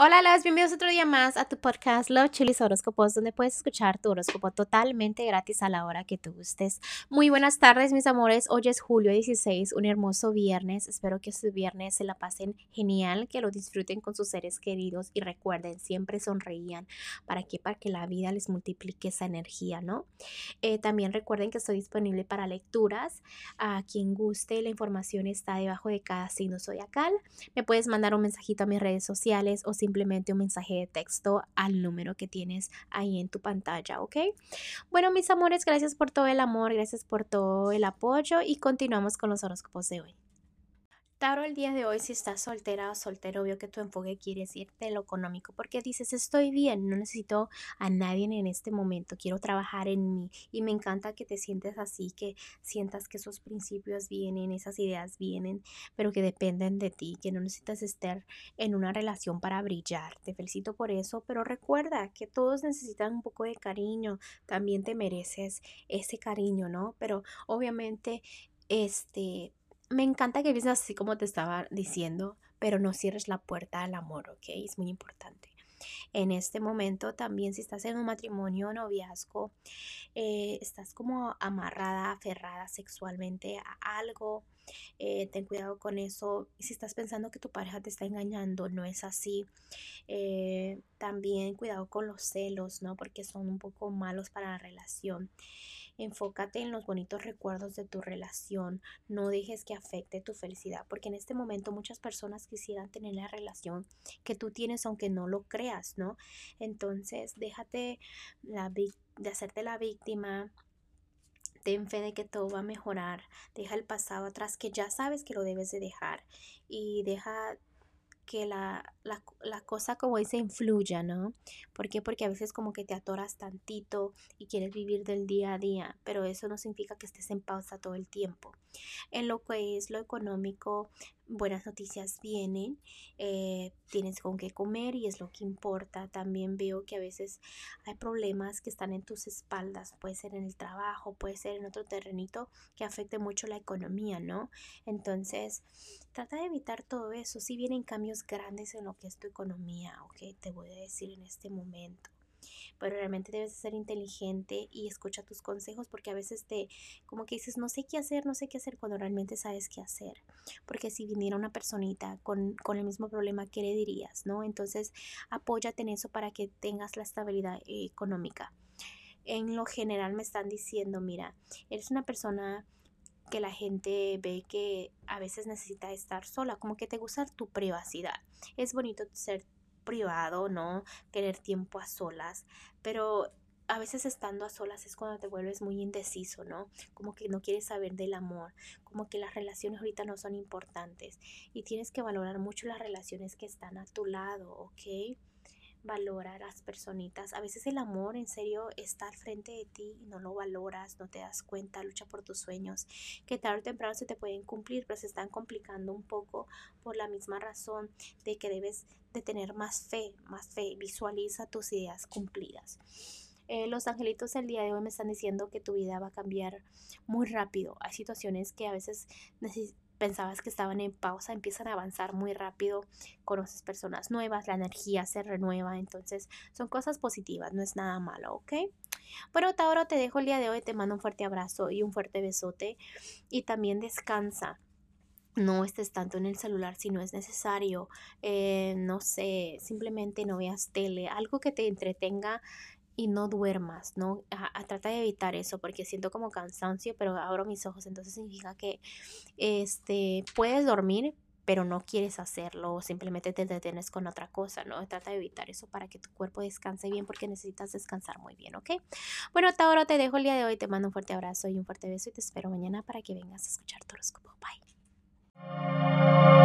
Hola, las bienvenidos otro día más a tu podcast Love Chilis Horóscopos, donde puedes escuchar tu horóscopo totalmente gratis a la hora que tú gustes. Muy buenas tardes, mis amores. Hoy es julio 16, un hermoso viernes. Espero que este viernes se la pasen genial, que lo disfruten con sus seres queridos y recuerden, siempre sonreían. ¿Para qué? Para que la vida les multiplique esa energía, ¿no? Eh, también recuerden que estoy disponible para lecturas. A quien guste, la información está debajo de cada signo zodiacal. Me puedes mandar un mensajito a mis redes sociales o si simplemente un mensaje de texto al número que tienes ahí en tu pantalla, ¿ok? Bueno, mis amores, gracias por todo el amor, gracias por todo el apoyo y continuamos con los horóscopos de hoy. Tauro, el día de hoy, si estás soltera o soltero, obvio que tu enfoque quiere decirte lo económico, porque dices, estoy bien, no necesito a nadie en este momento, quiero trabajar en mí. Y me encanta que te sientes así, que sientas que esos principios vienen, esas ideas vienen, pero que dependen de ti, que no necesitas estar en una relación para brillar. Te felicito por eso, pero recuerda que todos necesitan un poco de cariño, también te mereces ese cariño, ¿no? Pero obviamente, este me encanta que pienses así como te estaba diciendo, pero no cierres la puerta al amor, ¿ok? Es muy importante. En este momento también si estás en un matrimonio o noviazgo, eh, estás como amarrada, aferrada sexualmente a algo, eh, ten cuidado con eso. Si estás pensando que tu pareja te está engañando, no es así. Eh, también cuidado con los celos, ¿no? Porque son un poco malos para la relación. Enfócate en los bonitos recuerdos de tu relación. No dejes que afecte tu felicidad, porque en este momento muchas personas quisieran tener la relación que tú tienes, aunque no lo creas, ¿no? Entonces, déjate la, de hacerte la víctima, ten fe de que todo va a mejorar, deja el pasado atrás que ya sabes que lo debes de dejar y deja que la, la, la, cosa como dice influya, ¿no? ¿Por qué? Porque a veces como que te atoras tantito y quieres vivir del día a día, pero eso no significa que estés en pausa todo el tiempo. En lo que es lo económico, buenas noticias vienen, eh, tienes con qué comer y es lo que importa. También veo que a veces hay problemas que están en tus espaldas, puede ser en el trabajo, puede ser en otro terrenito que afecte mucho la economía, ¿no? Entonces, trata de evitar todo eso. Si vienen cambios grandes en lo que es tu economía, ok, te voy a decir en este momento pero realmente debes ser inteligente y escucha tus consejos porque a veces te como que dices no sé qué hacer, no sé qué hacer cuando realmente sabes qué hacer. Porque si viniera una personita con, con el mismo problema, ¿qué le dirías? ¿No? Entonces apóyate en eso para que tengas la estabilidad económica. En lo general me están diciendo, mira, eres una persona que la gente ve que a veces necesita estar sola, como que te gusta tu privacidad. Es bonito ser privado, ¿no? Querer tiempo a solas, pero a veces estando a solas es cuando te vuelves muy indeciso, ¿no? Como que no quieres saber del amor, como que las relaciones ahorita no son importantes y tienes que valorar mucho las relaciones que están a tu lado, ¿ok? Valora a las personitas. A veces el amor en serio está al frente de ti y no lo valoras, no te das cuenta, lucha por tus sueños, que tarde o temprano se te pueden cumplir, pero se están complicando un poco por la misma razón de que debes de tener más fe, más fe, visualiza tus ideas cumplidas. Eh, los angelitos el día de hoy me están diciendo que tu vida va a cambiar muy rápido. Hay situaciones que a veces necesitas pensabas que estaban en pausa, empiezan a avanzar muy rápido, conoces personas nuevas, la energía se renueva, entonces son cosas positivas, no es nada malo, ¿ok? Bueno, Tauro, te dejo el día de hoy, te mando un fuerte abrazo y un fuerte besote y también descansa. No estés tanto en el celular si no es necesario. Eh, no sé, simplemente no veas tele, algo que te entretenga y no duermas, ¿no? Trata de evitar eso porque siento como cansancio, pero abro mis ojos, entonces significa que este, puedes dormir, pero no quieres hacerlo o simplemente te detienes con otra cosa, ¿no? Trata de evitar eso para que tu cuerpo descanse bien porque necesitas descansar muy bien, ¿ok? Bueno, hasta ahora te dejo el día de hoy, te mando un fuerte abrazo y un fuerte beso y te espero mañana para que vengas a escuchar tu horóscopo. Bye.